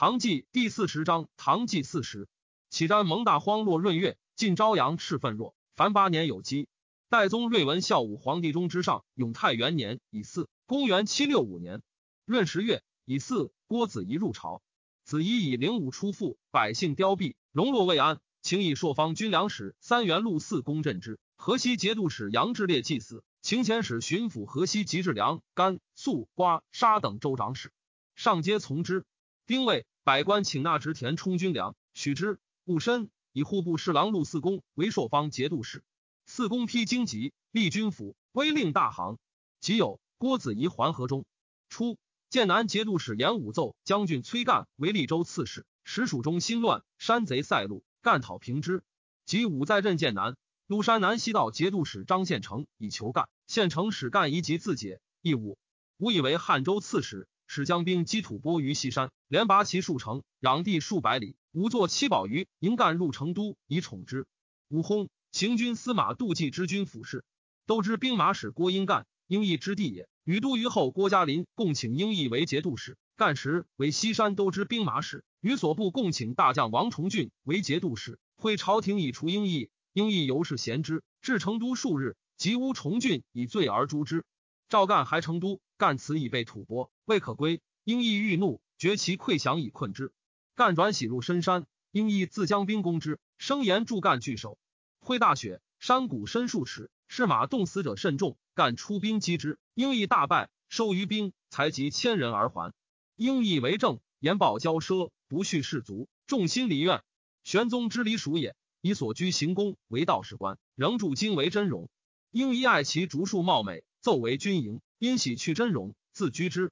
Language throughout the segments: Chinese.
唐纪第四十章，唐纪四十，启瞻蒙大荒落闰月，晋朝阳赤奋若。凡八年有基。代宗睿文孝武皇帝中之上，永泰元年乙巳，公元七六五年闰十月乙巳，郭子仪入朝。子仪以灵武出父，百姓凋敝，荣落未安，请以朔方军粮使三元禄四公镇之。河西节度使杨志烈祭祀，秦遣使巡抚河西及治粮、甘肃、瓜沙等州长史，上皆从之。丁未，百官请纳直田充军粮，许之。戊申，以户部侍郎陆四公为朔方节度使。四公批荆棘，立军府，威令大行。即有郭子仪还河中。初，剑南节度使严武奏将军崔干为利州刺史。时蜀中心乱，山贼塞路，干讨平之。即武在镇剑南，庐山南西道节度使张献成以求干，献成使干宜即自解。义武，吾以为汉州刺史。使将兵击吐蕃于西山，连拔其数城，攘地数百里。吾作七宝鱼，迎干入成都，以宠之。武薨，行军司马杜季之军府事，都知兵马使郭英干，英义之地也。与都虞后郭嘉林共请英义为节度使，干时为西山都知兵马使。与所部共请大将王崇俊为节度使。会朝廷以除英义，英义由是贤之。至成都数日，即乌崇俊以罪而诛之。赵干还成都。干此已被吐蕃，未可归。英义欲怒，绝其溃降以困之。干转徙入深山，英义自将兵攻之，声言助干拒守。挥大雪，山谷深数尺，是马冻死者甚众。干出兵击之，英义大败，收余兵，才及千人而还。英义为政，言报骄奢，不恤士卒，众心离怨。玄宗之离属也，以所居行宫为道士官，仍铸金为真容。英义爱其竹树貌美，奏为军营。因喜去真容，自居之。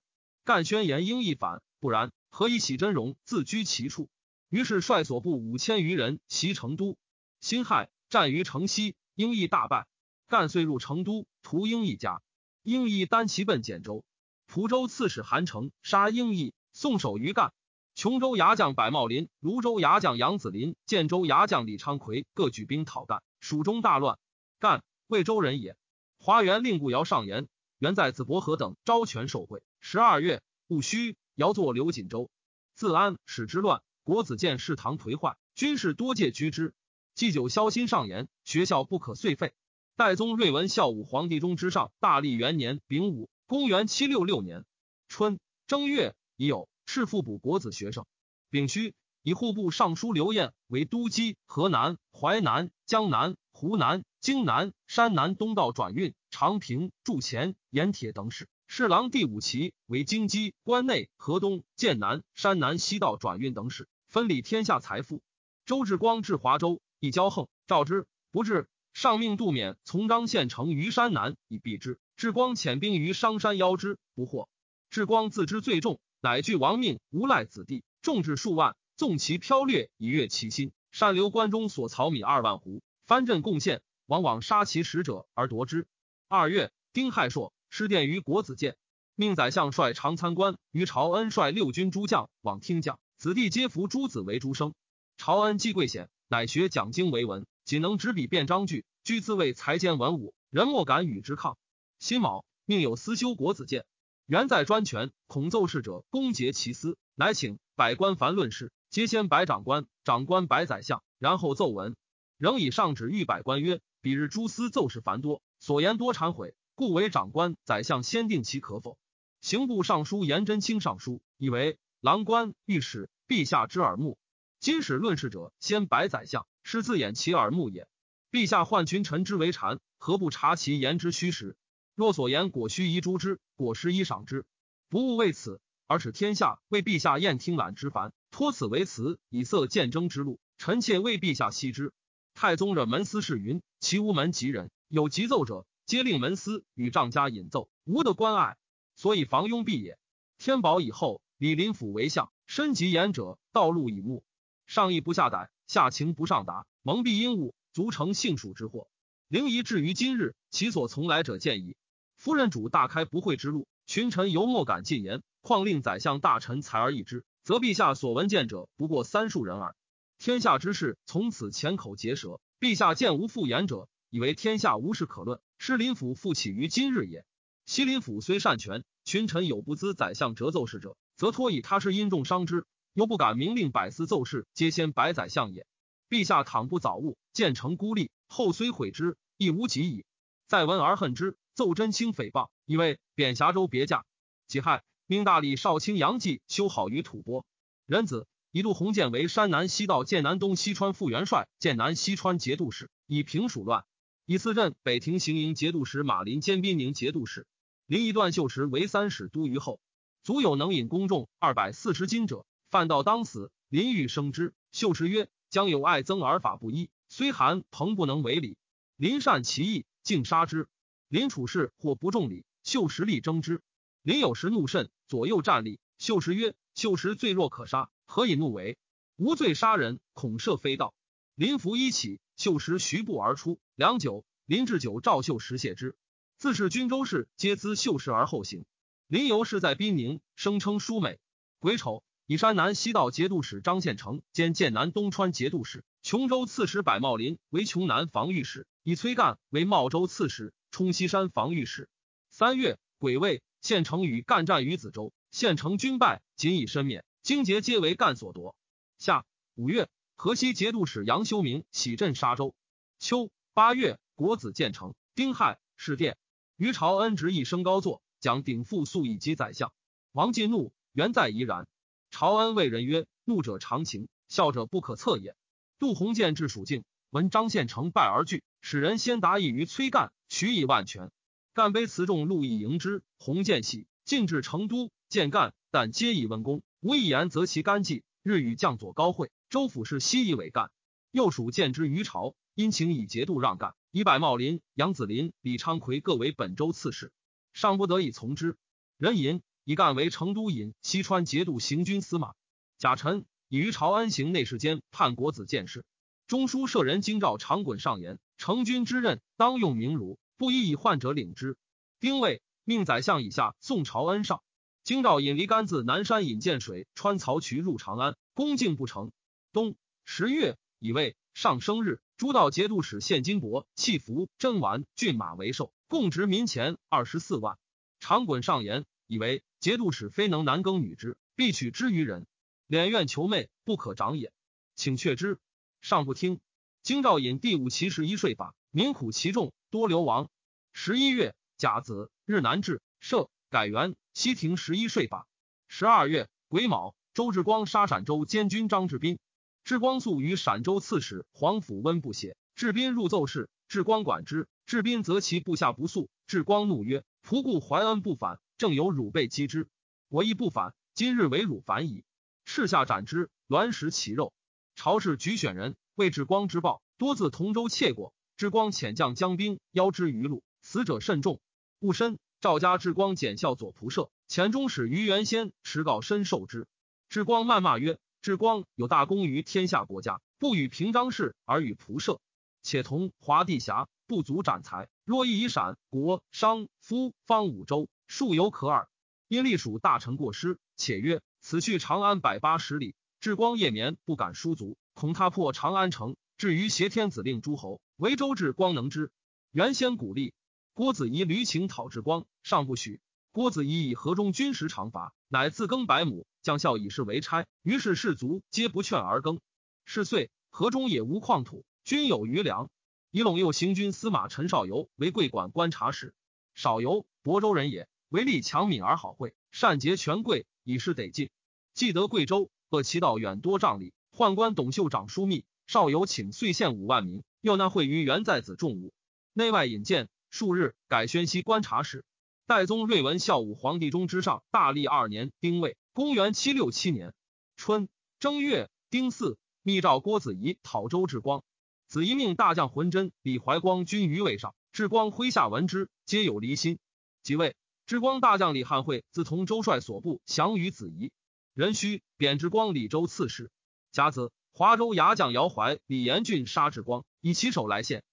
干宣言应一反，不然，何以喜真容，自居其处？于是率所部五千余人袭成都。辛亥，战于城西，应义大败。干遂入成都，屠应义家。应义单骑奔简州。蒲州刺史韩城杀应义，送首于干。琼州牙将柏茂林、泸州牙将杨子林、建州牙将李昌奎各举兵讨干，蜀中大乱。干，魏州人也。华元令顾尧上言。原在子伯河等招权受贿。十二月戊戌，尧作刘锦州。自安使之乱，国子监侍堂颓坏，军士多借居之。祭酒消心上言，学校不可遂废。代宗睿文孝武皇帝中之上，大历元年丙午，公元七六六年春正月，已有赤腹补国子学生。丙戌，以户部尚书刘晏为都督河南、淮南、江南、湖南、荆南、山南东道转运。长平、筑前、盐铁等使，侍郎第五旗为京畿、关内、河东、剑南、山南西道转运等使，分理天下财富。周志光至华州，以骄横，召之不至，上命杜免从张县城于山南以避之。志光遣兵于商山邀之，不获。志光自知罪重，乃惧亡命，无赖子弟，众至数万，纵其飘掠以悦其心。善留关中所曹米二万斛，藩镇贡献，往往杀其使者而夺之。二月，丁亥朔，失殿于国子监，命宰相率长参官于朝恩率六军诸将往听讲，子弟皆服诸子为诸生。朝恩既贵显，乃学讲经为文，仅能执笔辨章句，居自谓才兼文武，人莫敢与之抗。辛卯，命有司修国子监，原在专权，恐奏事者攻结其私，乃请百官凡论事，皆先百长官，长官百宰相，然后奏文。仍以上旨谕百官曰：彼日诸司奏事繁多。所言多忏悔，故为长官、宰相先定其可否。刑部尚书颜真卿上书，以为郎官、御史、陛下之耳目。今使论事者，先白宰相，是自掩其耳目也。陛下唤群臣之为谗，何不察其言之虚实？若所言果虚，宜诛之；果实，宜赏之。不务为此，而使天下为陛下宴听览之烦，托此为辞，以色见争之路。臣妾为陛下悉之。太宗者门司事云：其无门及人。有急奏者，皆令门司与丈家引奏，无得关爱，所以防庸蔽也。天宝以后，李林甫为相，身及言者，道路以目，上意不下逮，下情不上达，蒙蔽阴物，足成幸蜀之祸。灵仪至于今日，其所从来者见矣。夫人主大开不讳之路，群臣犹莫敢进言，况令宰相大臣才而议之，则陛下所闻见者不过三数人耳。天下之事，从此浅口结舌，陛下见无复言者。以为天下无事可论，失林府复起于今日也。西林府虽善权，群臣有不资宰相折奏事者，则托以他事因重伤之。又不敢明令百司奏事，皆先百宰相也。陛下倘不早悟，建成孤立，后虽悔之，亦无及矣。再闻而恨之，奏真卿诽谤，以为贬峡州别驾。己亥，命大理少卿杨继修好于吐蕃。仁子以杜鸿渐为山南西道剑南东西川副元帅，剑南西川节度使，以平蜀乱。以次任北庭行营节度使马林兼宾宁节度使。临一段秀池为三使都虞后，足有能引公众二百四十斤者，犯道当死。林欲生之，秀持曰：“将有爱憎而法不一，虽寒朋不能为礼。”林善其意，竟杀之。林处事或不重礼，秀实力争之。林有时怒甚，左右站立。秀持曰：“秀持罪若可杀，何以怒为？无罪杀人，恐涉非道。”林服一起，秀持徐步而出。良久，林志久召秀持谢之。自是军州事，皆资秀士而后行。林游是在宾宁，声称淑美。癸丑，以山南西道节度使张献成兼剑南东川节度使、琼州刺史柏茂林为琼南防御使，以崔干为茂州刺史、冲西山防御使。三月，癸未，献成与干战于子州，献成军败，仅以身免，荆节皆为干所夺。夏五月，河西节度使杨修明喜镇沙州。秋八月，国子建成。丁亥，事殿。于朝恩执意升高座，讲鼎复素以及宰相。王进怒，原在怡然。朝恩谓人曰：“怒者常情，笑者不可测也。”杜鸿渐至蜀境，闻张献成败而惧，使人先达意于崔干，取以万全。干卑辞众路以迎之。鸿渐喜，进至成都，见干，但皆以问功，无一言则其干绩。日与将佐高会，州府事悉以委干。右属见之于朝，因请以节度让干。以柏茂林、杨子林、李昌奎各为本州刺史，尚不得已从之。任寅以干为成都尹、西川节度行军司马。贾臣以于朝安行内侍监判国子监事。中书舍人京兆长衮上言：成军之任，当用名儒，不宜以患者领之。丁未，命宰相以下送朝恩上。京兆引离干自南山引建水，穿曹渠入长安，恭敬不成。冬十月，以为上生日。诸道节度使献金帛、器服、珍玩、骏马为寿，共值民钱二十四万。长衮上言，以为节度使非能男耕女织，必取之于人，敛愿求媚，不可长也。请却之，上不听。京兆尹第五七十一税法，民苦其众，多流亡。十一月甲子，日南至，设改元西庭十一税法。十二月癸卯，周志光杀陕州监军张志斌。志光素与陕州刺史黄甫温不协，志斌入奏事，志光管之。志斌则其部下不肃，志光怒曰：“仆固怀恩不反，正有汝辈击之，我亦不反。今日为汝反矣。”斥下斩之，栾食其肉。朝士举选人为志光之报，多自同州窃过。志光遣将将兵邀之于路，死者甚众。戊申，赵家志光检校左仆射，前中使于元先持告深受之。志光谩骂曰。志光有大功于天下国家，不与平章事而与仆射，且同华帝侠，不足斩才。若亦以陕国商夫方五州，数犹可耳。因隶属大臣过失，且曰：此去长安百八十里，志光夜眠不敢疏足，恐他破长安城。至于挟天子令诸侯，为州志光能之。原先鼓励郭子仪屡请讨志光，尚不许。郭子仪以河中军时长伐，乃自耕百亩。将校以事为差，于是士卒皆不劝而耕。是岁，河中也无矿土，均有余粮。以陇右行军司马陈少游为贵管观察使。少游，亳州人也，为力强敏而好会，善结权贵，以示得进。既得贵州，恶其道远多丈里，宦官董秀长枢密。少游请岁献五万民，又纳会于元在子重物，内外引荐。数日，改宣西观察使。代宗睿文孝武皇帝中之上，大历二年丁未。公元七六七年春正月丁巳，密诏郭子仪讨周志光。子仪命大将浑真、李怀光军于位上。志光麾下闻之，皆有离心。即位，志光大将李汉会自同周帅所部降于子仪。壬戌，贬志光李州刺史。甲子，华州牙将姚怀、李延俊杀志光，以其首来献。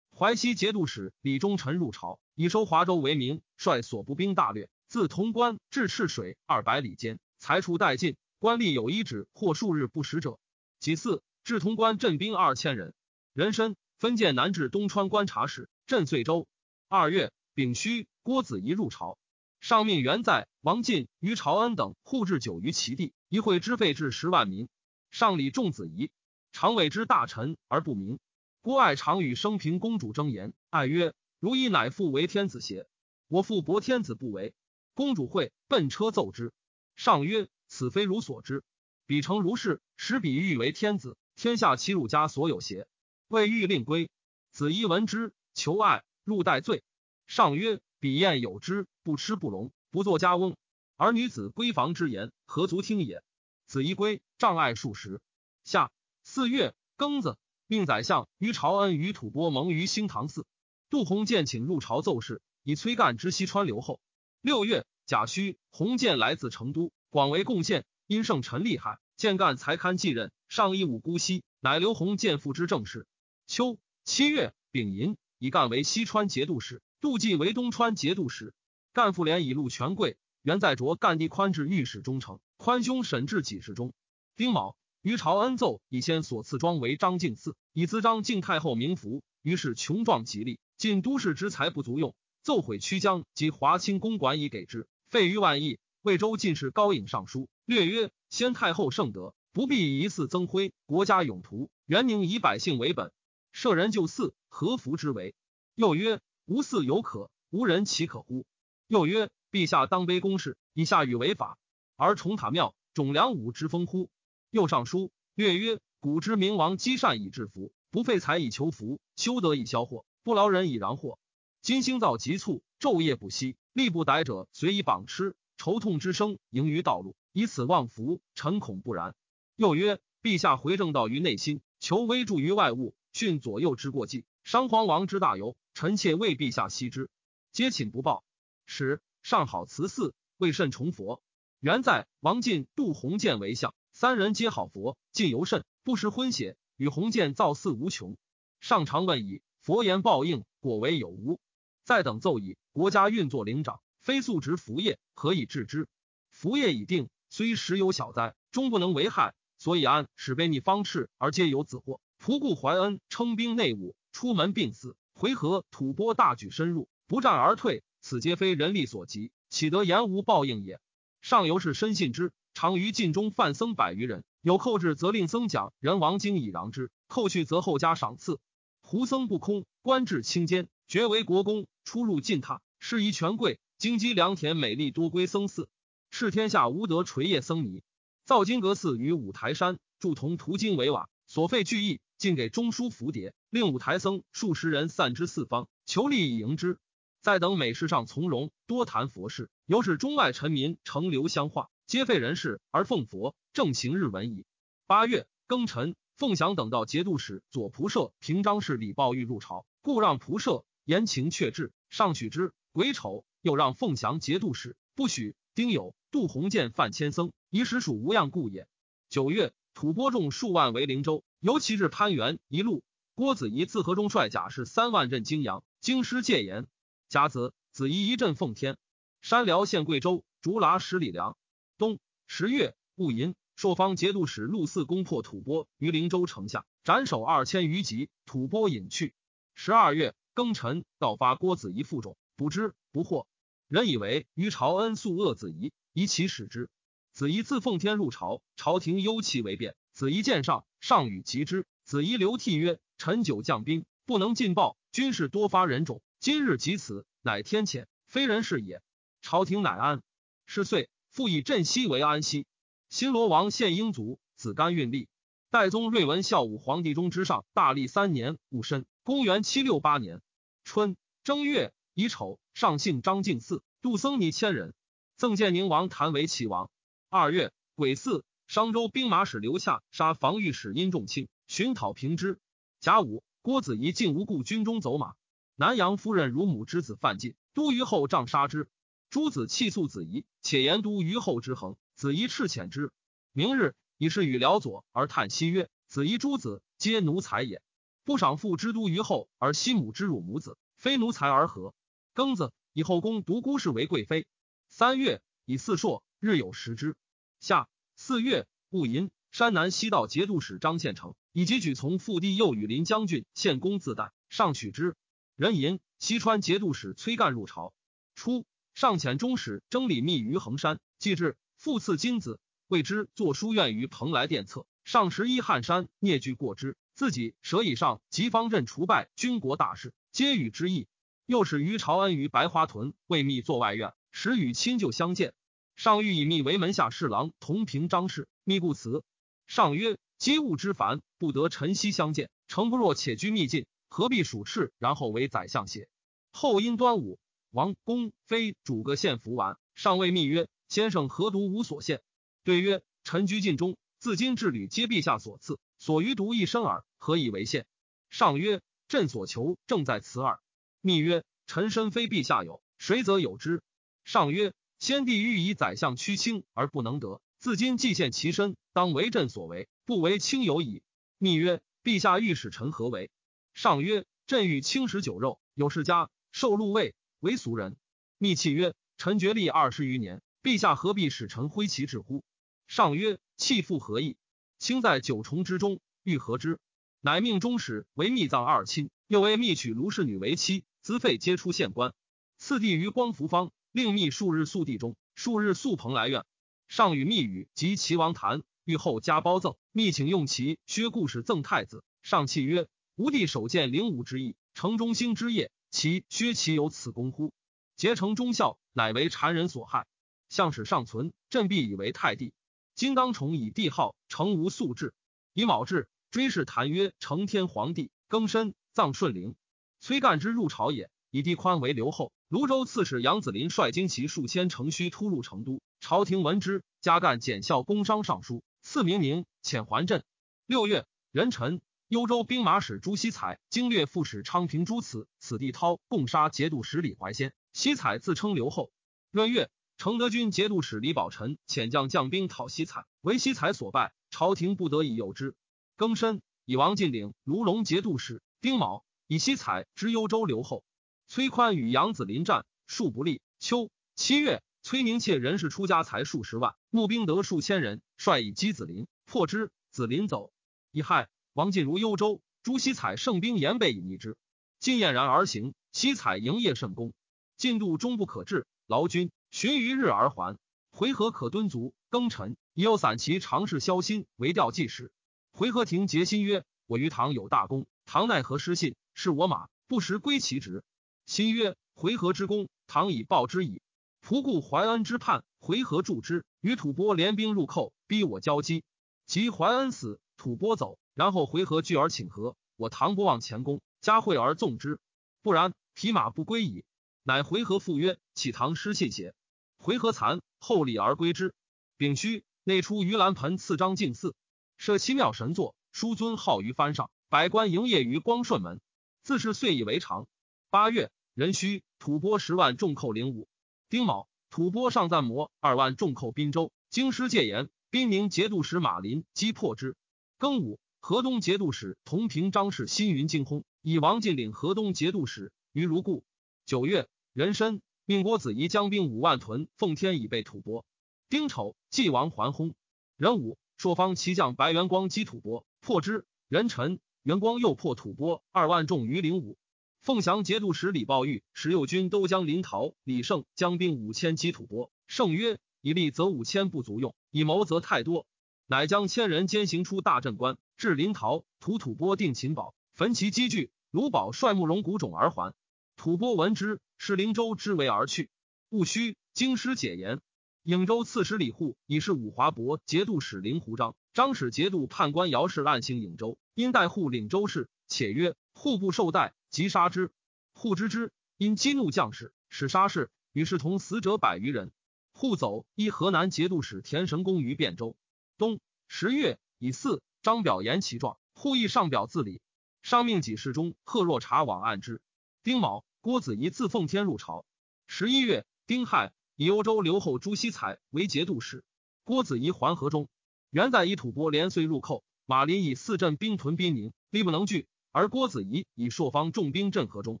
淮西节度使李忠臣入朝，以收华州为名，率所部兵大略，自潼关至赤水二百里间。才出殆尽，官吏有一指或数日不食者。其次，至潼关镇兵二千人。人参分建南至东川观察使，镇遂州。二月丙戌，郭子仪入朝。上命元在、王进、于朝恩等护治九于其地，一会之费至十万民。上礼仲子仪，常委之大臣而不明。郭爱常与生平公主争言，爱曰：“如以乃父为天子邪？我父伯天子不为。”公主会奔车奏之。上曰：“此非汝所知。彼诚如是，使彼欲为天子，天下其汝家所有邪？”未欲令归。子仪闻之，求爱，入代罪。上曰。彼宴有之，不吃不聋，不作家翁。而女子闺房之言，何足听也？子仪归，障碍数十。夏四月庚子，命宰相于朝恩与吐蕃盟于兴唐寺。杜弘渐请入朝奏事，以崔干之西川留后。六月甲戌，弘渐来自成都，广为贡献。因圣臣厉害，建干才堪继任，上以武姑息，乃刘弘渐父之正事。秋七月丙寅，以干为西川节度使。杜季为东川节度使，干复连以录权贵。原在着干地宽至御史中丞，宽兄审治给事中。丁卯，于朝恩奏以先所赐庄为张敬嗣，以资张敬太后名符。于是穷壮极力，尽都市之财不足用，奏毁曲江及华清公馆以给之，费于万亿。魏州进士高颖上书略曰：先太后圣德，不必以一祀增辉，国家永图。元宁以百姓为本，舍人就祀，何服之为？又曰。无嗣犹可，无人岂可乎？又曰：陛下当卑公事，以下与为法，而崇塔庙，种良武之风乎？又上书略曰：古之明王积善以致福，不费财以求福，修德以消祸，不劳人以攘祸。今兴造急促，昼夜不息，力不逮者随以绑吃，愁痛之声盈于道路，以此望福，臣恐不然。又曰：陛下回正道于内心，求威助于外物，训左右之过计，伤皇王之大由。臣妾为陛下惜之，皆寝不报。使上好慈祀，为甚崇佛。原在王进、杜鸿渐为相，三人皆好佛，进尤甚，不识昏邪，与鸿渐造似无穷。上常问矣：佛言报应，果为有无？再等奏矣：国家运作灵长，非素直福业，何以治之？福业已定，虽时有小灾，终不能为害。所以安使卑逆方赤，而皆有子祸。仆固怀恩，称兵内务，出门病死。回纥吐蕃大举深入，不战而退，此皆非人力所及，岂得言无报应也？上游是深信之，常于禁中犯僧百余人，有寇至，则令僧讲人王经以攘之；寇去，则后加赏赐。胡僧不空，官至清监，爵为国公，出入禁榻，适宜权贵，京畿良田美丽，多归僧寺。是天下无得垂叶僧尼，造金阁寺于五台山，铸铜涂金为瓦，所费巨亿。尽给中书符牒，令五台僧数十人散之四方，求利以迎之。再等美事上从容，多谈佛事，有使中外臣民成流相化，皆废人事而奉佛，正行日文矣。八月庚辰，凤翔等到节度使左仆射平章事李抱玉入朝，故让仆射言情却至，上许之。癸丑，又让凤翔节度使，不许。丁酉，杜鸿渐犯千僧，以实属无恙故也。九月，吐蕃众数万为灵州。尤其至潘元一路，郭子仪自河中率甲士三万镇泾阳，京师戒严。甲子，子仪一阵奉天。山辽县贵州，竹剌十里粮。冬十月戊寅，朔方节度使陆嗣攻破吐蕃于灵州城下，斩首二千余级，吐蕃隐去。十二月庚辰，告发郭子仪负重，捕之不获。人以为于朝恩素恶子仪，以其使之。子仪自奉天入朝，朝廷忧其为变。子仪见上，上与及之。子仪流涕曰：“臣久将兵，不能尽报，军事多发人种。今日及此，乃天谴，非人事也。”朝廷乃安。是岁，复以镇西为安西。新罗王献英族，子甘运立。代宗睿文孝武皇帝中之上，大历三年戊申，公元七六八年春正月乙丑，上姓张敬嗣，杜僧尼千人，赠建宁王谭为齐王。二月癸巳。商州兵马使刘夏杀防御使殷仲卿，寻讨平之。甲午，郭子仪进无故军中走马，南阳夫人乳母之子范进，都虞后杖杀之。诸子弃诉子仪，且言都虞后之横。子仪斥遣之。明日，以是与辽左而叹息曰：“子仪诸子皆奴才也，不赏父之都虞后，而惜母之辱母子，非奴才而何？”庚子，以后宫独孤氏为贵妃。三月，以四硕，日有食之。夏。四月戊寅，山南西道节度使张献成以及举从父弟右羽林将军献公自代，上取之。壬寅，西川节度使崔干入朝。初，上遣中使征礼密于衡山，既至，复赐金子，谓之作书院于蓬莱殿侧。上十一汉山，聂具过之，自己舍以上及方阵除败军国大事，皆与之意。又使于朝恩于白花屯，为密作外院，时与亲旧相见。上欲以密为门下侍郎，同平张氏。密故辞。上曰：机务之繁，不得晨曦相见。诚不若且居密近，何必属赤，然后为宰相邪？后因端午，王公非主个献服完。上谓密曰：先生何独无所献？对曰：臣居禁中，自今至旅皆陛下所赐，所余独一身耳，何以为献？上曰：朕所求正在此耳。密曰：臣身非陛下有，谁则有之？上曰。先帝欲以宰相屈卿而不能得，自今既献其身，当为朕所为，不为卿有矣。密曰：陛下欲使臣何为？上曰：朕欲轻食酒肉，有世家，受禄位，为俗人。密契曰：臣决立二十余年，陛下何必使臣挥其志乎？上曰：弃父何意？卿在九重之中，欲何之？乃命中使为密葬二亲，又为密娶卢氏女为妻，资费皆出县官。次第于光福方。令密数日宿地中，数日宿蓬莱院。上与密语及齐王谈，欲后加褒赠。密请用其薛故事赠太子。上契曰：吾弟首见灵武之意，城中兴之业，其薛其有此功乎？结成忠孝，乃为谗人所害。相使尚存，朕必以为太帝。今当重以帝号，成无素制。以卯至，追谥谭曰承天皇帝，更申葬顺陵。崔干之入朝也，以帝宽为留后。泸州刺史杨子林率精骑数千乘虚突入成都，朝廷闻之，加干检校工商尚书，赐明宁，遣还镇。六月，壬辰，幽州兵马使朱希彩经略副使昌平诸此，此地涛共杀节度使李怀仙。希彩自称刘后。闰月，承德军节度使李宝臣遣将将兵讨希彩，为希彩所败，朝廷不得已诱之。庚申，以王进领卢龙节度使。丁卯，以希彩知幽州留后。崔宽与杨子林战，数不利。秋七月，崔宁妾人士出家财数十万，募兵得数千人，率以击子林，破之。子林走。乙亥，王进如幽州，朱希彩胜兵严备以逆之。进晏然而行，希彩营业甚功，进度终不可至，劳军寻余日而还。回纥可敦足。庚辰，已有散骑常侍萧心为调记使。回纥亭结心曰：“我于唐有大功，唐奈何失信？是我马不时归其职。”心曰：回纥之功，唐以报之矣。仆固怀恩之叛，回纥助之，与吐蕃联兵入寇，逼我交击。及怀恩死，吐蕃走，然后回纥聚而请和。我唐不忘前功，加惠而纵之。不然，匹马不归矣。乃回纥复曰：启唐失信邪？回纥惭，后礼而归之。丙戌，内出盂兰盆赐张敬祀，设七庙神座，书尊号于幡上，百官营业于光顺门。自是遂以为常。八月，壬戌，吐蕃十万重寇灵武。丁卯，吐蕃上赞摩二万重寇滨州。京师戒严，兵宁节度使马林击破之。庚午，河东节度使同平张氏新云惊轰，以王进领河东节度使于如故。九月，壬申，命郭子仪将兵五万屯奉天以备吐蕃。丁丑，晋王还轰。壬午，朔方骑将白元光击吐蕃，破之。壬辰，元光又破吐蕃二万众于灵武。凤翔节度使李抱玉、十六军都将临洮，李胜将兵五千击吐蕃。胜曰：“以利则五千不足用，以谋则太多。”乃将千人兼行出大镇关，至临洮，吐吐蕃定秦堡，焚其积聚。卢宝率慕容谷种而还。吐蕃闻之，是灵州之围而去。戊戌，京师解严。颍州刺史李护已是武华伯节度使灵胡章，张使节度判官姚氏滥行颍州，因代护领州事，且曰：“户不受代。”即杀之，护之之，因激怒将士，使杀士，与是同死者百余人。护走，依河南节度使田神公于汴州。冬十月乙巳，张表言其状，护亦上表自理。上命己事中贺若察往按之。丁卯，郭子仪自奉天入朝。十一月丁亥，以幽州留后朱希才为节度使。郭子仪还河中，元在以吐蕃连岁入寇，马林以四镇兵屯滨宁，力不能拒。而郭子仪以朔方重兵镇河中，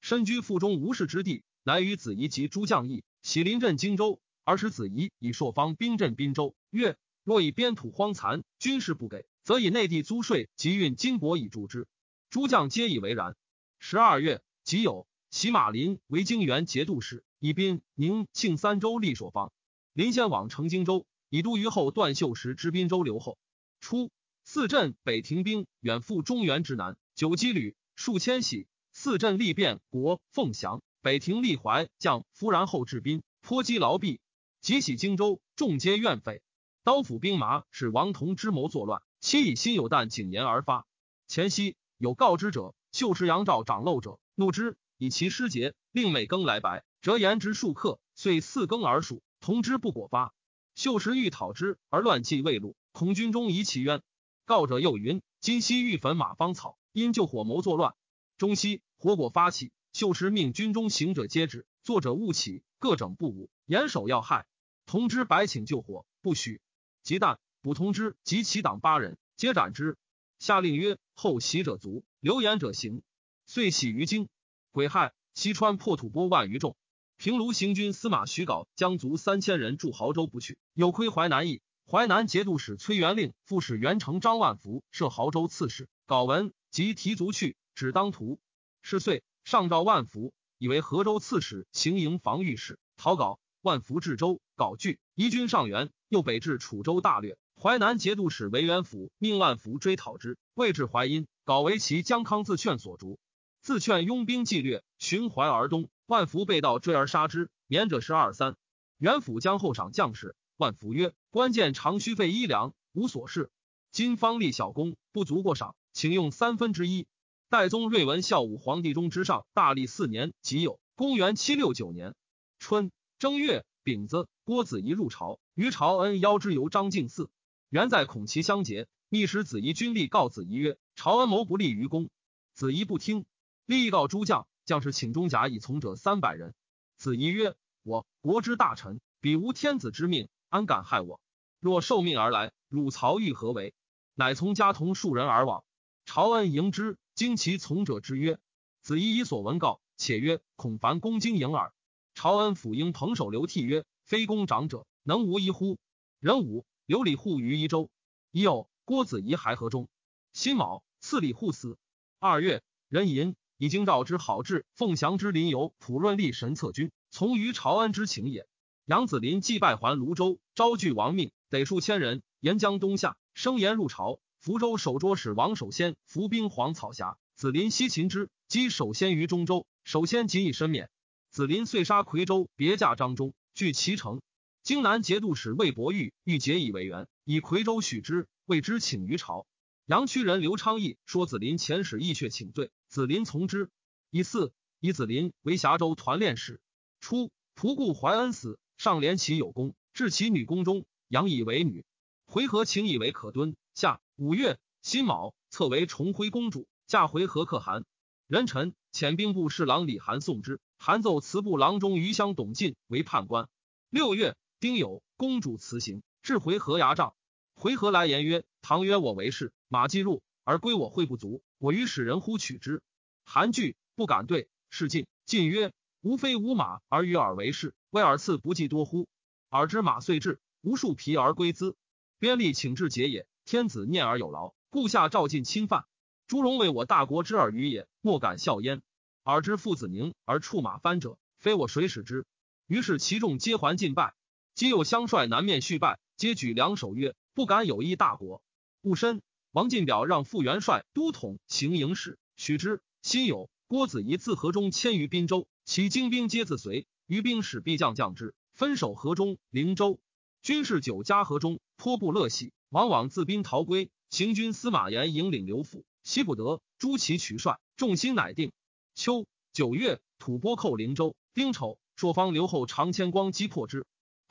身居腹中无事之地，乃与子仪及诸将议，喜临镇荆州，而使子仪以朔方兵镇滨州。曰：若以边土荒残，军事不给，则以内地租税及运金帛以助之。诸将皆以为然。十二月，己酉，骑马林为京原节度使，以以滨、宁、庆三州立所方。临先往成荆州，以都虞后段秀实之滨州留后。初，四镇北庭兵远赴中原之南，九击旅数千徙。四镇立变国凤翔，北庭立怀将夫然后至滨，颇击劳弊，即起荆州，众皆怨匪。刀斧兵马使王同之谋作乱，昔以心有旦谨言而发。前夕有告之者，秀实杨照长漏者，怒之，以其失节，令每更来白，折言之数克，遂四更而数，同之不果发。秀实欲讨之，而乱计未露，恐军中疑其冤。告者又云：今夕欲焚马芳草，因救火谋作乱。中夕火果发起，秀实命军中行者皆止，作者勿起，各整不武，严守要害。同之白请救火，不许。即旦，卜通之及其党八人，皆斩之。下令曰：后袭者卒，流言者行。遂起于京。癸亥，西川破土波万余众。平卢行军司马徐镐将卒三千人驻濠州不去，有亏淮南邑。淮南节度使崔元令、副使元成张万福设濠州刺史。镐闻，即提卒去。只当图是岁，上诏万福，以为河州刺史、行营防御使。讨稿，万福至州，稿拒，移军上元，又北至楚州大略。淮南节度使韦元甫命万福追讨之，未至淮阴，稿为其江康自劝所逐。自劝拥兵继略，循淮而东。万福被盗，追而杀之，免者十二三。元甫将后赏将士。万福曰：“关键常需费衣粮，无所事。今方立小功，不足过赏，请用三分之一。”代宗睿文孝武皇帝中之上，大历四年己酉，公元七六九年春正月丙子，郭子仪入朝，于朝恩邀之游张敬寺。原在恐其相结，密使子仪军力告子仪曰：“朝恩谋不利于公。”子仪不听，立告诸将，将士请中甲以从者三百人。子仪曰：“我国之大臣，彼无天子之命，安敢害我？若受命而来，汝曹欲何为？”乃从家同数人而往。朝恩迎之。经其从者之曰：“子仪以所闻告，且曰：恐烦公经营耳。”朝恩抚应彭守流涕曰：“非公长者，能无一乎？”壬午，刘李护于宜州。已酉，郭子仪还河中。辛卯，赐李护死。二月，壬寅，以京兆之好志，凤翔之临游，普润立神策军，从于朝安之情也。杨子林祭拜还泸州，招聚亡命，得数千人，沿江东下，声言入朝。福州守捉使王守先伏兵黄草峡，子林西擒之，击守先于中州，守先仅以身免。子林遂杀夔州别驾张忠，据其城。荆南节度使魏博玉欲结以为援，以夔州许之，谓之请于朝。阳曲人刘昌义说子林遣使义阙请罪，子林从之。以四以子林为峡州团练使。初，仆固怀恩死，上怜其有功，至其女宫中，养以为女。回纥请以为可敦。下。五月辛卯，册为重辉公主，嫁回纥可汗。壬辰，遣兵部侍郎李涵送之。函奏祠部郎中余香董进为判官。六月丁酉，公主辞行，至回纥牙帐。回纥来言曰：“唐曰我为士，马既入而归我会不足，我于使人乎取之。”韩惧，不敢对。是进。进曰：“吾非无马而与尔为士，为尔赐不计多乎？尔之马遂至，无数皮而归之。边吏请至节也。”天子念而有劳，故下诏禁侵犯。朱荣为我大国之尔虞也，莫敢笑焉。尔之父子宁而触马翻者，非我谁使之？于是其众皆还进拜。今有相率南面续拜，皆举两手曰：“不敢有一大国。”戊申，王进表让副元帅、都统、行营使，许之。辛酉，郭子仪自河中迁于滨州，其精兵皆自随。余兵使必将将之，分守河中、灵州。军士久家河中，颇不乐喜。往往自兵逃归，行军司马炎引领刘府，西不得，诸其取帅，众心乃定。秋九月，吐蕃寇灵州。丁丑，朔方刘后长千光击破之。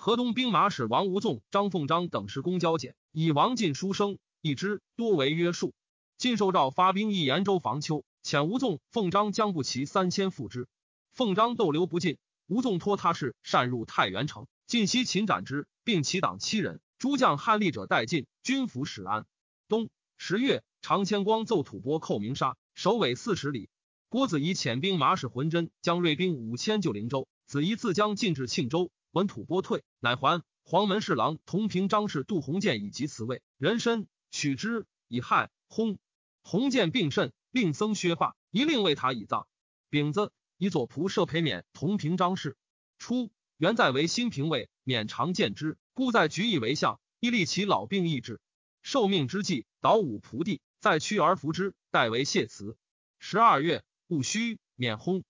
河东兵马使王无纵、张凤章等十公交简，以王进书生一之，多为约束。晋受诏发兵益延州防丘，遣吴纵、凤章将不齐三千赴之。凤章逗留不进，吴纵托他事，擅入太原城，晋西擒斩之，并其党七人。诸将汉立者待尽，军服始安。冬十月，长千光奏吐蕃寇明沙，首尾四十里。郭子仪遣兵马使浑真将锐兵五千救灵州。子仪自将进至庆州，闻吐蕃退，乃还。黄门侍郎同平张氏杜鸿渐以及辞位，人参取之以害。轰！鸿渐病甚，令僧削发，一令为他以葬。丙子，以左仆射裴冕同平张氏。初，元在为新平尉，免常见之，故在局以为相，亦立其老病易治。受命之际，导武仆地，在屈而服之，代为谢辞。十二月，戊戌，免薨。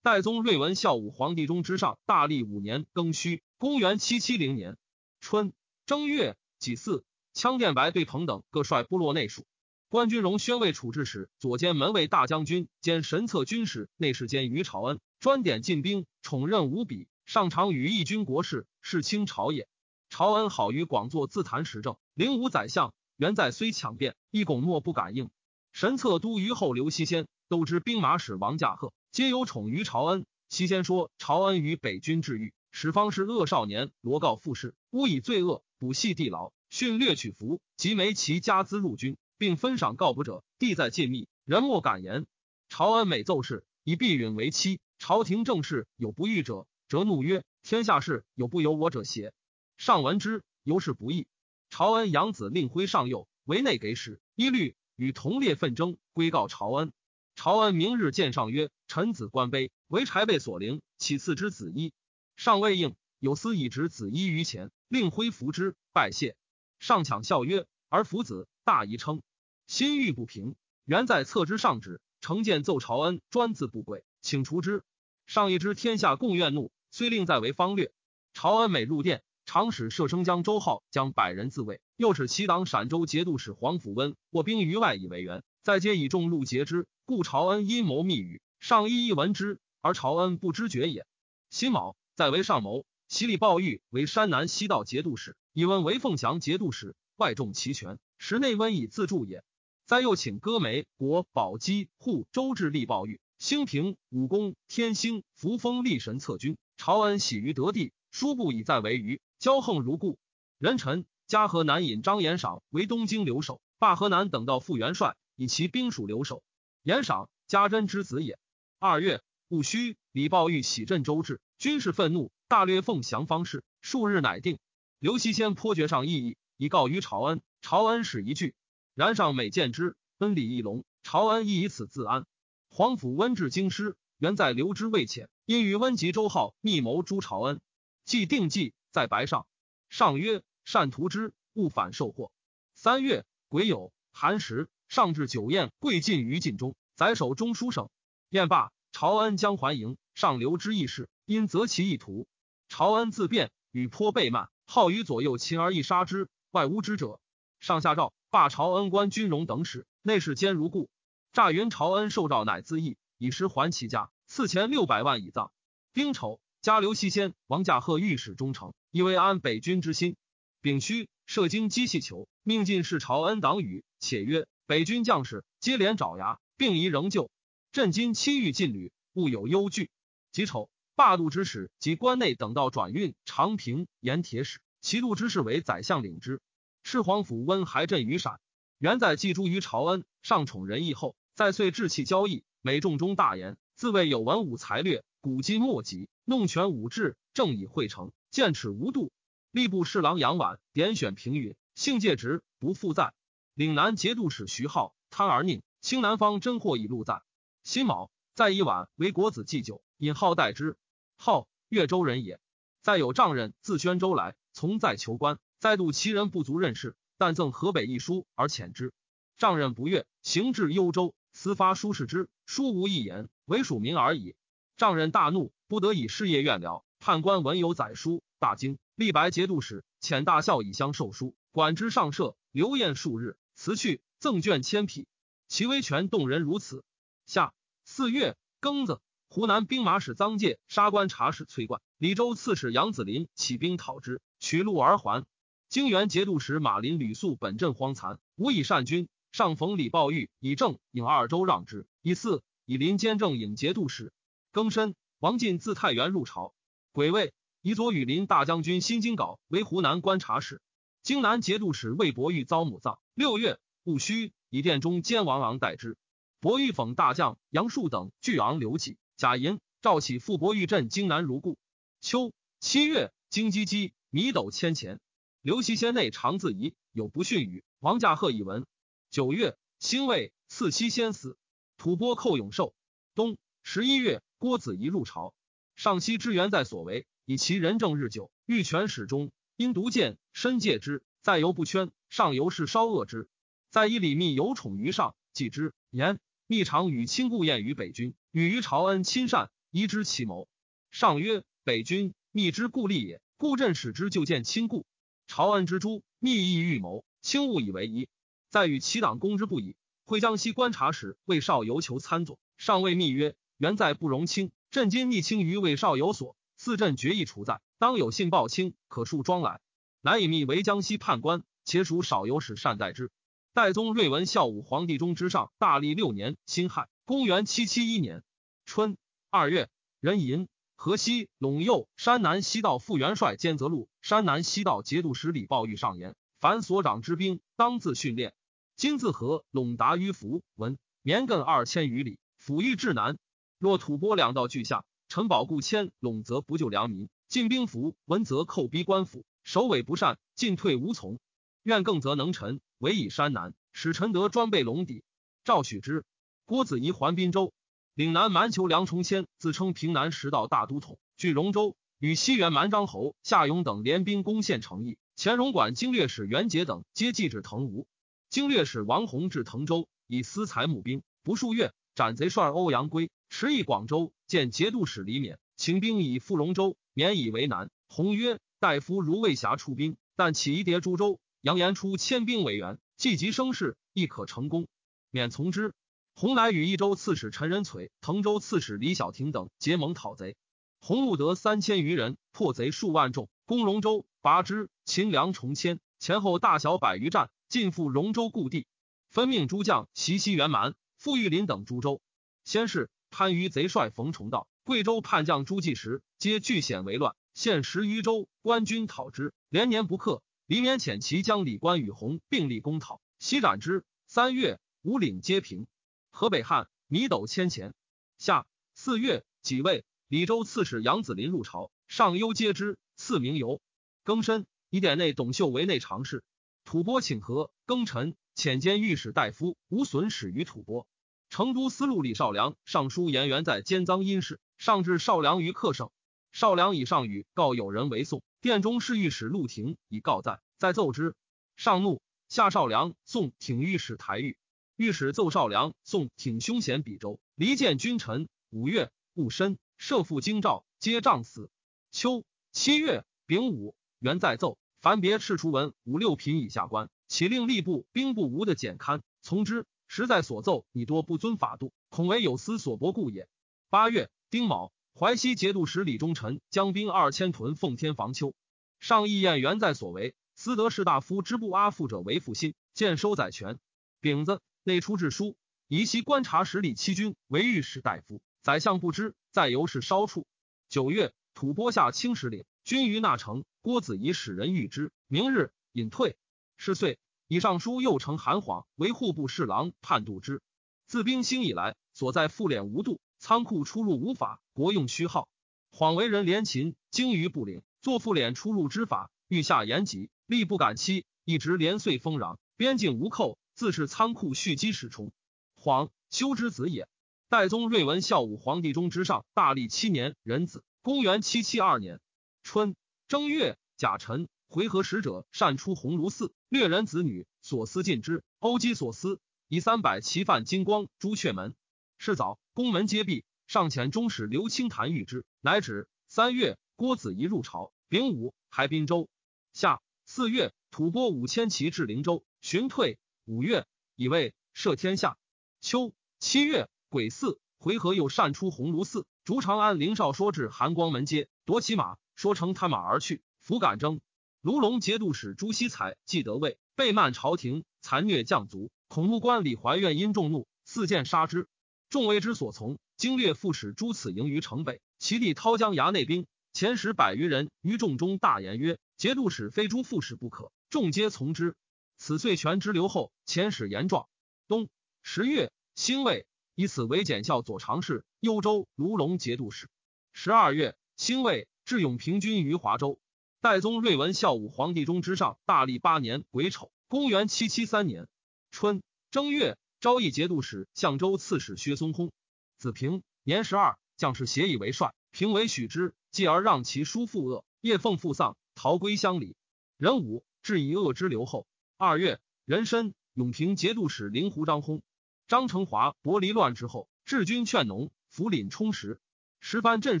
代宗睿文孝武皇帝中之上，大历五年庚戌，公元七七零年春正月己巳，羌殿白对彭等各率部落内属。关军荣宣慰处置使，左监门卫大将军兼神策军使，内侍监于朝恩，专点进兵，宠任无比。上常与义军国事，是清朝也。朝恩好于广作自谈时政，灵武宰相。元在虽强辩，亦拱诺不敢应。神策都虞后刘熙先都知兵马使王驾鹤。皆有宠于朝恩。其先说朝恩与北军治狱，始方是恶少年罗告复事，诬以罪恶，补系地牢，训略取服，及没其家资入军，并分赏告捕者。地在禁密，人莫敢言。朝恩每奏事，以避允为妻。朝廷政事有不遇者，则怒曰：“天下事有不由我者邪？”上闻之，尤是不义。朝恩养子令辉上幼，为内给使，一律与同列纷争，归告朝恩。朝恩明日见上曰：“臣子官卑，为柴被所凌，岂赐之子衣？”上未应，有司以执子衣于前，令挥服之，拜谢。上抢笑曰：“而夫子大疑称，心欲不平。”原在侧之上旨，承见奏朝恩专自不轨，请除之。上一知天下共怨怒，虽令在为方略。朝恩每入殿，常使射生将周浩将百人自卫，又使其党陕州节度使黄甫温卧兵于外以为援，再皆以众路截之。故朝恩阴谋密语，上一一闻之，而朝恩不知觉也。辛卯，在为上谋，袭礼鲍玉为山南西道节度使，以温为凤翔节度使，外重其权，时内温以自助也。再又请歌梅、国、宝鸡、护周至立鲍玉，兴平、武功、天兴、扶风立神策军。朝恩喜于得地，殊不以在为余，骄横如故。人臣嘉禾南引张延赏为东京留守，罢河南等到副元帅，以其兵属留守。严赏家珍之子也。二月戊戌，李抱玉喜镇周至，军事愤怒，大略奉降方式。数日乃定。刘希先颇觉上意义，以告于朝恩。朝恩使一句，然上每见之，恩礼一隆。朝恩亦以此自安。皇甫温至京师，原在留之未遣，因与温及周浩密谋诛朝恩。既定计，在白上。上曰：“善图之，勿反受祸。”三月癸酉，寒食。上至酒宴，贵尽于禁中，宰守中书省。宴罢，朝恩将还营，上留之议事，因择其意图。朝恩自辩，与颇背慢，好于左右擒而易杀之，外无之者。上下诏罢朝恩官军容等使，内侍监如故。诈云朝恩受诏，乃自缢，以失还其家，赐钱六百万以葬。丁丑，加刘熙先、王驾鹤御史中丞，以为安北军之心。丙戌，射精机器球，命进士朝恩党羽，且曰。北军将士接连爪牙，并疑仍旧。朕今亲遇禁旅，勿有忧惧。己丑，霸度之使及关内等道转运长平盐铁使，其度之事为宰相领之。赤皇府温还镇于陕，元在寄诸于朝恩，上宠仁义后，在遂志气交易，每众中大言，自谓有文武才略，古今莫及，弄权武志，正以会成，见耻无度。吏部侍郎杨婉点选评语，性介直，不负载。岭南节度使徐浩贪而佞，清南方真货以禄赞。辛卯，在以晚为国子祭酒，引号代之。号越州人也。再有丈人自宣州来，从在求官，再度其人不足任事，但赠河北一书而遣之。丈人不悦，行至幽州，私发书示之，书无一言，唯署名而已。丈人大怒，不得以事业愿了。判官闻有载书，大惊，立白节度使，遣大校以相授书，管之上设，留宴数日。辞去，赠卷千匹，其威权动人如此。下四月庚子，湖南兵马使臧介、杀观察使崔冠、李州刺史杨子林起兵讨之，取路而还。京原节度使马林吕素本镇荒残，无以善军。上逢李抱玉以正引二州让之，以四以林兼正引节度使。庚申，王进自太原入朝。癸未，以左羽林大将军辛金镐为湖南观察使。京南节度使魏伯玉遭母葬。六月戊戌，以殿中监王昂代之。伯玉讽大将杨树等拒昂留己，贾银赵启复伯玉镇京南如故。秋七月，京畿基米斗千钱。刘熙先内常自疑有不逊语，王驾鹤以闻。九月，辛未，赐妻先死。吐蕃寇永寿。冬十一月，郭子仪入朝。上西之源在所为，以其人政日久，欲权始终，因独见身戒之，在犹不圈，上游是稍恶之。在以李密有宠于上，继之言密常与亲故宴于北军，与于朝恩亲善，疑之其谋。上曰：北军密之故立也，故朕使之就见亲故。朝恩之诛，密意预谋，亲误以为宜。在与其党攻之不已。会江西观察使魏少游求参佐，上谓密曰：原在不容卿，朕今逆卿于魏少有所，四朕决意除在，当有信报卿，可述庄来。来以密为江西判官，且属少游使善待之。代宗睿文孝武皇帝中之上，大历六年辛亥，公元七七一年春二月，壬寅，河西陇右山南西道副元帅兼泽路山南西道节度使李抱玉上言：凡所长之兵，当自训练。今自河陇达于福文，绵亘二千余里，抚育至南。若吐蕃两道俱下，陈宝固迁陇，则不救良民；进兵福文，则寇逼官府，首尾不善，进退无从。愿更则能臣，唯以山南，使臣德专备龙底。赵许之。郭子仪还滨州，岭南蛮酋梁崇谦自称平南十道大都统，据荣州，与西原蛮张侯夏勇等联兵攻陷成邑。前荣管经略使袁杰等皆继至滕吴。经略使王弘至滕州，以私财募兵，不数月，斩贼帅欧阳归，持役广州，见节度使李勉，秦兵以赴龙州，免以为难。弘曰：“大夫如未暇出兵，但起一叠诸州，扬言出千兵为援，既及声势，亦可成功。”免从之。弘乃与益州刺史陈仁璀、滕州刺史李小庭等结盟讨贼，弘募得三千余人，破贼数万众，攻龙州，拔之。秦梁重迁，前后大小百余战。尽赴龙州故地，分命诸将袭西元蛮、傅玉林等诸州。先是，番禺贼帅冯崇道、贵州叛将朱继时，皆据险为乱，现十余州，官军讨之，连年不克。李勉遣其将李官与洪并力攻讨，西斩之。三月，五岭皆平。河北汉米斗千钱。夏四月，己未，李州刺史杨子林入朝，上忧皆之，赐名游。庚申，以典内董秀为内常侍。吐蕃请和，庚辰，遣兼御史大夫吴损使于吐蕃。成都司路李少良上书言元在兼赃阴事，上至少良于客省。少良以上语告有人为宋殿中侍御史陆廷以告在，在奏之。上怒，下少良宋挺御史台狱。御史奏少良宋挺凶险比州，离间君臣。五月戊申，设父京兆，皆杖死。秋七月丙午，元在奏。凡别敕除文五六品以下官，岂令吏部兵部无的简刊从之。实在所奏，你多不遵法度，恐为有司所驳故也。八月丁卯，淮西节度使李忠臣将兵二千屯奉天防丘。上议宴原在所为，司德士大夫之部阿附者为复心，见收载权。丙子，内出制书，以西观察使李七军为御史大夫。宰相不知，在由是稍处。九月，吐蕃下青石岭，军于那城。郭子仪使人谕之，明日隐退。是岁，以上书又呈韩晃为户部侍郎，判度之。自兵兴以来，所在复敛无度，仓库出入无法，国用虚耗。晃为人廉勤，精于不领，作复敛出入之法，欲下严极，力不敢欺，一直连岁丰壤，边境无寇，自是仓库蓄积始充。晃修之子也。代宗睿文孝武皇帝中之上，大历七年壬子，公元七七二年春。正月，甲辰，回纥使者擅出鸿胪寺，掠人子女，所思尽之。欧基所思，以三百骑犯金光朱雀门。是早，宫门皆闭。上遣中使刘清谈谕之，乃止。三月，郭子仪入朝。丙午，还滨州。夏四月，吐蕃五千骑至灵州，寻退。五月，以为赦天下。秋七月，癸巳，回纥又擅出鸿胪寺，逐长安灵少说至寒光门街，夺其马。说乘探马而去，弗敢争。卢龙节度使朱熙才既得位，被慢朝廷，残虐将卒。孔目官李怀愿因众怒，四箭杀之。众为之所从。经略副使朱此营于城北，其弟涛江衙内兵前使百余人于众中大言曰：“节度使非朱副使不可。”众皆从之。此岁权之留后，遣使言状。冬十月，辛未，以此为检校左常侍、幽州卢龙节度使。十二月，辛未。智勇平军于华州。代宗睿文孝武皇帝中之上，大历八年癸丑，公元七七三年春正月，昭义节度使、相州刺史薛松薨。子平年十二，将士协以为帅。平为许之，继而让其叔父恶，叶奉父丧，逃归乡里。壬午，至以恶之留后。二月，壬申，永平节度使灵狐张薨。张成华伯离乱之后，治军劝农，抚廪充实。十番镇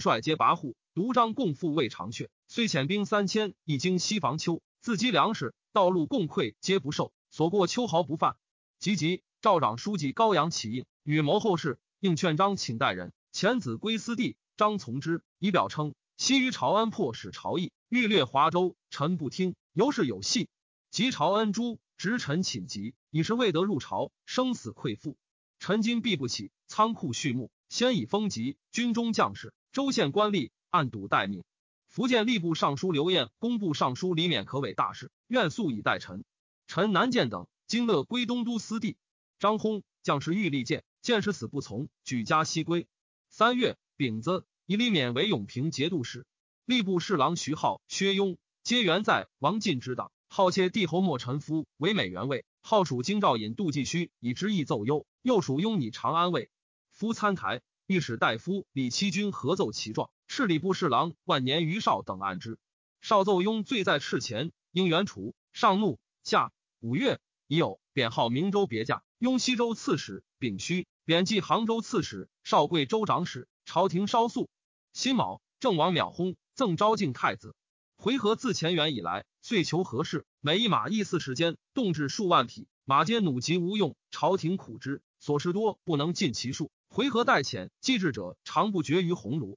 帅皆跋扈，独张共赴魏长阙，虽遣兵三千，一经西防丘，自积粮食，道路共溃，皆不受。所过秋毫不犯。及即，赵长书记高阳起应，与谋后事，应劝张请代人遣子归私地。张从之，以表称西于朝恩迫使朝议，欲掠华州，臣不听，由是有隙。及朝恩诛，直臣寝疾，已是未得入朝，生死愧负。臣今必不起，仓库畜牧，先以封籍，军中将士、州县官吏按堵待命。福建吏部尚书刘晏、工部尚书李勉可为大事，愿速以待臣。臣南见等，今乐归东都司地。张轰将士欲立谏，见使死不从，举家西归。三月丙子，以李勉为永平节度使。吏部侍郎徐浩、薛庸皆原在王进之党。号窃帝侯莫臣夫为美元尉，号属京兆尹杜继虚以之意奏忧，又属拥以长安尉。夫参台御史大夫李七军合奏其状，侍礼部侍郎万年余少等按之。少奏雍罪在赤前，应原处。上怒，下五月已有贬号明州别驾，雍西州刺史丙戌，贬记杭州刺史少贵州长史。朝廷稍肃。辛卯，郑王邈薨，赠昭敬太子。回纥自前元以来，遂求和事，每一马役四时间，动至数万匹，马皆弩疾无用，朝廷苦之，所事多不能尽其数。回纥待遣继制者，常不绝于鸿胪。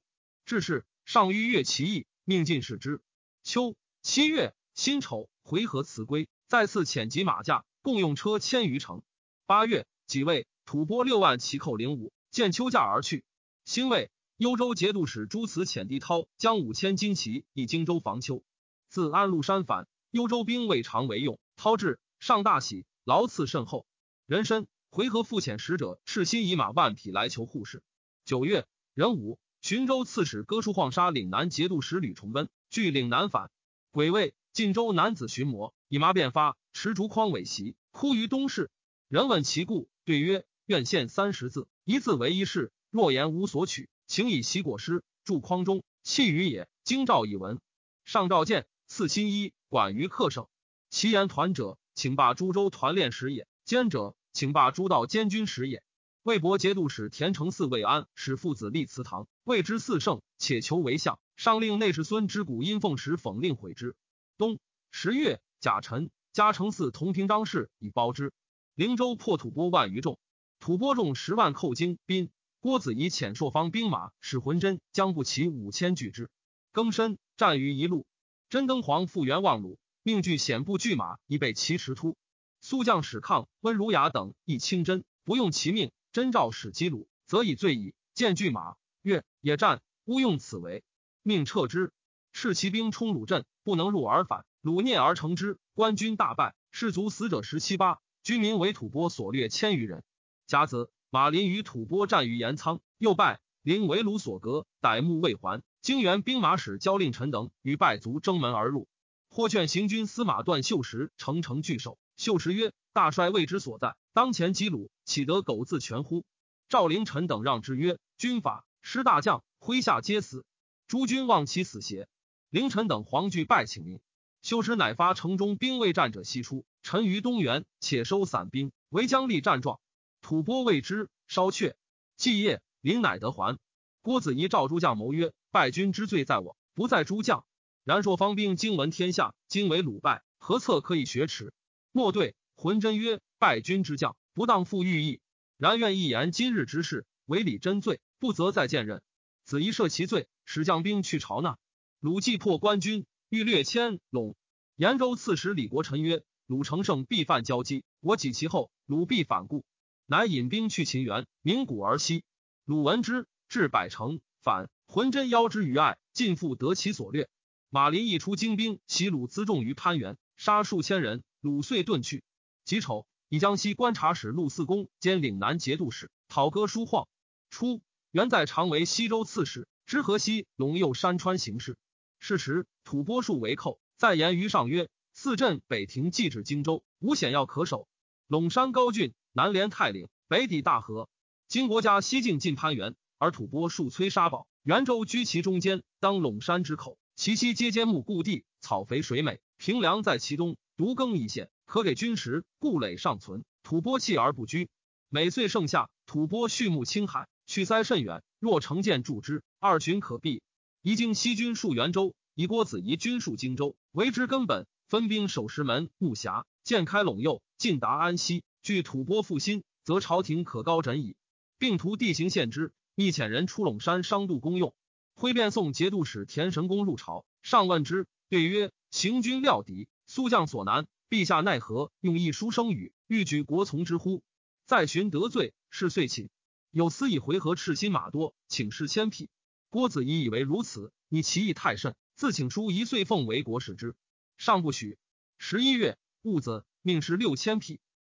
至是，上逾越其意，命进士之。秋七月辛丑，回纥辞归，再次遣及马驾，共用车千余乘。八月己未，吐蕃六万骑寇灵武，见秋驾而去。辛未。幽州节度使朱慈遣帝涛将五千精骑以荆州防丘，自安禄山返，幽州兵未尝为用。涛至，上大喜，劳赐甚厚。人参回纥复遣使者赤心以马万匹来求护士。九月壬午，寻州刺史哥舒晃杀岭南节度使吕崇奔，据岭南反。癸未，晋州男子寻魔，以麻变发，持竹筐尾席，哭于东市。人问其故，对曰：愿献三十字，一字为一事。若言无所取。请以其果师筑筐中，弃于也。京兆以闻。上召见赐新衣，管于客省。其言团者，请罢诸州团练使也；监者，请罢诸道监军使也。魏博节度使田承嗣魏安使父子立祠堂，谓之四圣，且求为相。上令内侍孙之古因奉使讽令毁之。冬十月甲辰，加承嗣同平章事以包之。灵州破吐蕃万余众，吐蕃众十万寇京兵。郭子仪遣朔方兵马，使浑真将不齐五千拒之。更深战于一路，真登皇复原望鲁，命具险部拒马以备其驰突。苏将史抗、温如雅等亦清真，不用其命。真诏使击虏，则以罪矣。见巨马，曰：野战，勿用此为。命撤之。斥骑兵冲鲁镇，不能入而返。鲁聂而成之，官军大败，士卒死者十七八，居民为吐蕃所掠千余人。甲子。马林与吐蕃战于盐仓，又败。临为鲁所隔，歹目未还。京原兵马使焦令臣等与败卒争门而入。或劝行军司马段秀实诚诚拒守。秀实曰：“大帅未知所在，当前击虏，岂得苟自全乎？”赵灵臣等让之曰：“军法失大将，麾下皆死。诸君望其死邪？”凌臣等惶惧败请命。秀实乃发城中兵未战者西出。臣于东原，且收散兵，为将立战状。吐蕃未知，稍却。继夜，林乃得还。郭子仪召诸将谋曰：“败军之罪在我，不在诸将。然朔方兵惊闻天下，今为鲁败，何策可以雪耻？”莫对浑真曰：“败军之将，不当负御意。然愿一言今日之事，为礼真罪，不责再见任。子仪赦其罪，使将兵去朝纳。鲁既破官军，欲略迁陇。延州刺史李国臣曰：‘鲁成胜必犯交击，我己其后，鲁必反顾。’”乃引兵去秦原，鸣鼓而西。鲁闻之，至百城，反。浑真邀之于爱，尽复得其所掠。马林一出精兵，袭鲁辎重于潘原，杀数千人。鲁遂遁去。己丑，以江西观察使陆四公兼岭南节度使讨歌书晃。初，原在常为西州刺史，知河西陇右山川形势。是时，吐蕃数为寇，在言于上曰：“四镇北庭既至荆州，无险要可守。陇山高峻。”南连太岭，北抵大河。今国家西境近攀援，而吐蕃数摧沙堡，元州居其中间，当陇山之口，其西皆坚木故地，草肥水美，平凉在其东，独耕一县，可给军食，故垒尚存，吐蕃弃而不居。每岁盛夏，吐蕃畜牧青海，去塞甚远，若乘舰助之，二旬可避。宜经西军戍元州，以郭子仪军戍荆州，为之根本。分兵守石门、木峡，渐开陇右，进达安西。据吐蕃复兴，则朝廷可高枕矣。并图地形限之，密遣人出陇山商渡公用。挥便送节度使田神公入朝，上问之，对曰：“行军料敌，苏将所难，陛下奈何用一书生语，欲举国从之乎？”再寻得罪，是遂寝。有司以回纥赤心马多，请示千匹。郭子仪以为如此，你其意太甚，自请书一岁奉为国使之。上不许。十一月，戊子，命是六千匹。